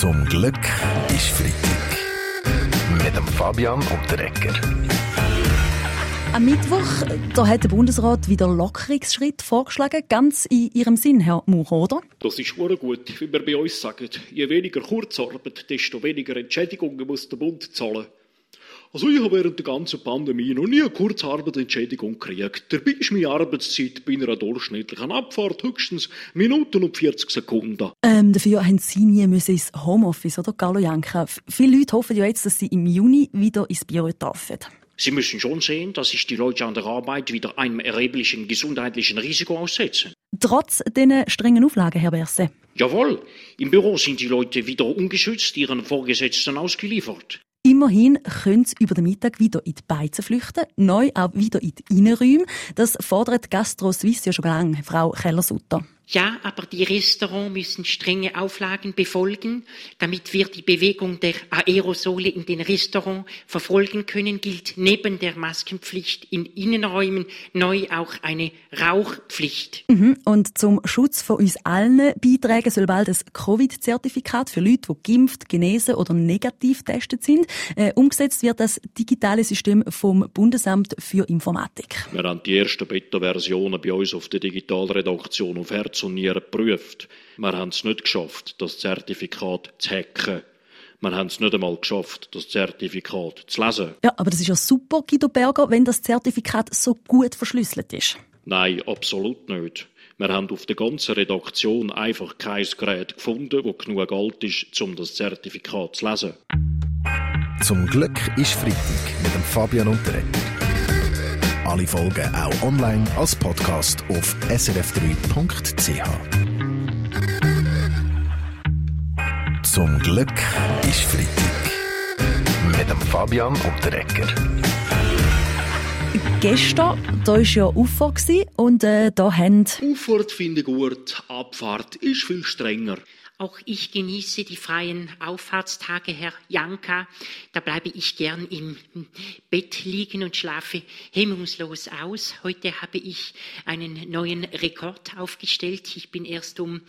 Zum Glück ist Freitag. Mit dem Fabian und der Ecker. Am Mittwoch da hat der Bundesrat wieder Lockerungsschritt vorgeschlagen, ganz in Ihrem Sinn, Herr Mauch, oder? Das ist schon gut, wie wir bei uns sagen. Je weniger Kurzarbeit, desto weniger Entschädigungen muss der Bund zahlen. Also ich habe während der ganzen Pandemie noch nie eine Kurzarbeitsentschädigung gekriegt. Dabei ist meine Arbeitszeit bei einer durchschnittlichen Abfahrt höchstens Minuten und 40 Sekunden. Ähm, dafür haben Sie nie müssen ins Homeoffice, oder, Carlo Janka? Viele Leute hoffen ja jetzt, dass sie im Juni wieder ins Büro dürfen. Sie müssen schon sehen, dass sich die Leute an der Arbeit wieder einem erheblichen gesundheitlichen Risiko aussetzen. Trotz diesen strengen Auflagen, Herr Berse. Jawohl, im Büro sind die Leute wieder ungeschützt ihren Vorgesetzten ausgeliefert. Immerhin können sie über den Mittag wieder in die Beizen flüchten, neu auch wieder in die Innenräume. Das fordert Gastro Suisse ja schon lange, Frau Keller-Sutter. Ja, aber die Restaurants müssen strenge Auflagen befolgen. Damit wir die Bewegung der Aerosole in den Restaurants verfolgen können, gilt neben der Maskenpflicht in Innenräumen neu auch eine Rauchpflicht. Mhm. Und zum Schutz von uns allen beitragen soll bald ein Covid-Zertifikat für Leute, die geimpft, genesen oder negativ getestet sind. Äh, umgesetzt wird das digitale System vom Bundesamt für Informatik. Wir haben die ersten Beta-Versionen bei uns auf der Digitalredaktion auf Herz und Nieren geprüft. Wir haben es nicht geschafft, das Zertifikat zu hacken. Wir haben es nicht einmal geschafft, das Zertifikat zu lesen. Ja, aber das ist ja super, Guido Berger, wenn das Zertifikat so gut verschlüsselt ist. Nein, absolut nicht. Wir haben auf der ganzen Redaktion einfach kein Gerät gefunden, das genug alt ist, um das Zertifikat zu lesen. Zum Glück ist Freitag mit dem Fabian Ecker. Alle Folgen auch online als Podcast auf srf3.ch. Zum Glück ist Freitag. Mit dem Fabian und der Ecker. Gestern, da war ja Ufer und äh, da haben... Auffahrt finde ich gut, Abfahrt ist viel strenger. Auch ich genieße die freien Auffahrtstage, Herr Janka. Da bleibe ich gern im Bett liegen und schlafe hemmungslos aus. Heute habe ich einen neuen Rekord aufgestellt. Ich bin erst um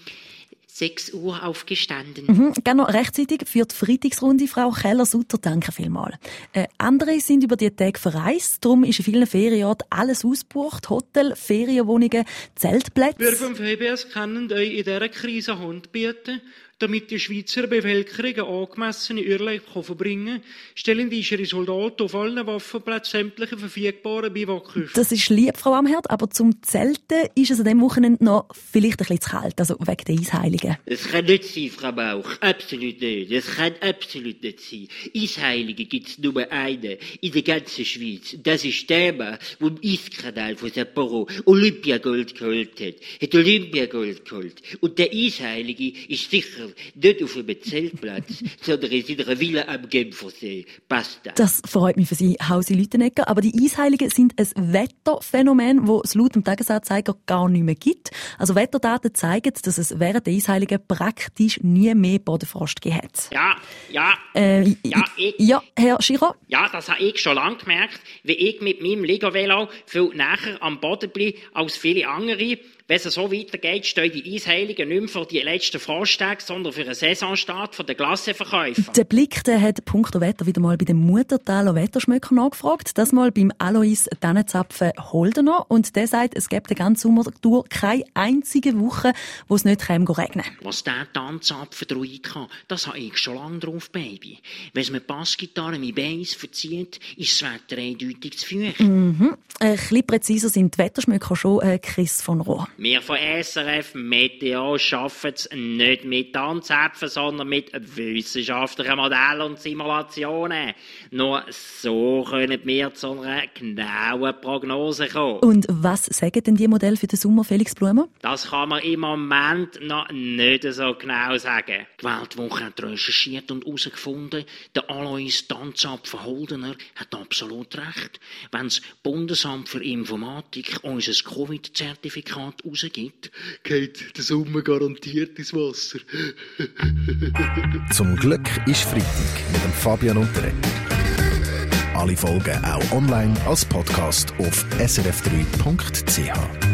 6 Uhr aufgestanden. Mhm, genau rechtzeitig für die Freitagsrunde, Frau Keller-Sutter. Danke vielmals. Äh, andere sind über die Tage verreist. Darum ist in vielen Ferienorten alles ausgebucht. Hotel, Ferienwohnungen, Zeltplätze. Wir vom VBS können euch in dieser Krise Hand bieten. Damit die Schweizer Bevölkerung einen angemessenen Urlaub verbringen kann, stellen die ihre Soldaten auf allen Waffenplätzen sämtliche verfügbaren Biwakhöfe. Das ist lieb, Frau Amherd, aber zum Zelten ist es an diesem Wochenende noch vielleicht ein bisschen zu kalt, also wegen der Eisheiligen. Das kann nicht sein, Frau Bauch. Absolut nicht. Das kann absolut nicht sein. Eisheilige gibt's nur einen in der ganzen Schweiz. Das ist der Mann, der im Eiskanal von Sapporo Olympiagold geholt hat. Hat Olympiagold geholt. Und der Eisheilige ist sicher nicht auf einem Zeltplatz, sondern in seiner Villa am Genfersee. Passt das? Das freut mich für Sie, Hausi Lütenegger. Aber die Eisheiligen sind ein Wetterphänomen, das es laut dem Tagesanzeiger gar nicht mehr gibt. Also Wetterdaten zeigen, dass es während der Eisheiligen praktisch nie mehr Bodenfrost gegeben hat. Ja, ja, Äh, Ja, ich- ja, Herr Schiro? ja, das habe ich schon lange gemerkt, wie ich mit meinem Ligo-Velo viel näher am Boden bleibe als viele andere. Wenn es so weitergeht, stehen die Eisheiligen nicht mehr für die letzten Frosttage, sondern für einen Saisonstart von den Klassenverkäufer. Der Blick der hat punkto Wetter wieder mal bei dem Muttertaler Wetterschmöcker nachgefragt. Das mal beim Alois Tannenzapfen Holdener. Und der sagt, es gibt den ganzen Sommer durch keine einzige Woche, wo es nicht regnen. Was der Tanzapfen drauf kann, das habe ich schon lange drauf, Baby. Wenn es mit Bassgitarre mein Beins verzieht, ist das Wetter eindeutig zu feucht. Ein bisschen präziser sind die Wetterschmöcker schon äh, Chris von Rohr. Wir von SRF Meteo schaffen es nicht mit Tanzäpfen, sondern mit wissenschaftlichen Modellen und Simulationen. Nur so können wir zu einer genauen Prognose kommen. Und was sagen denn die Modelle für den Sommer, Felix Blumer? Das kann man im Moment noch nicht so genau sagen. Die Weltwoche hat recherchiert und herausgefunden, der Alois Tanzapfen Holdener hat absolut recht. Wenn das Bundesamt für Informatik unser Covid-Zertifikat rausgibt, Geht der Sommer garantiert ins Wasser. Zum Glück ist Freitag mit dem Fabian Ecker. Alle Folgen auch online als Podcast auf srf3.ch.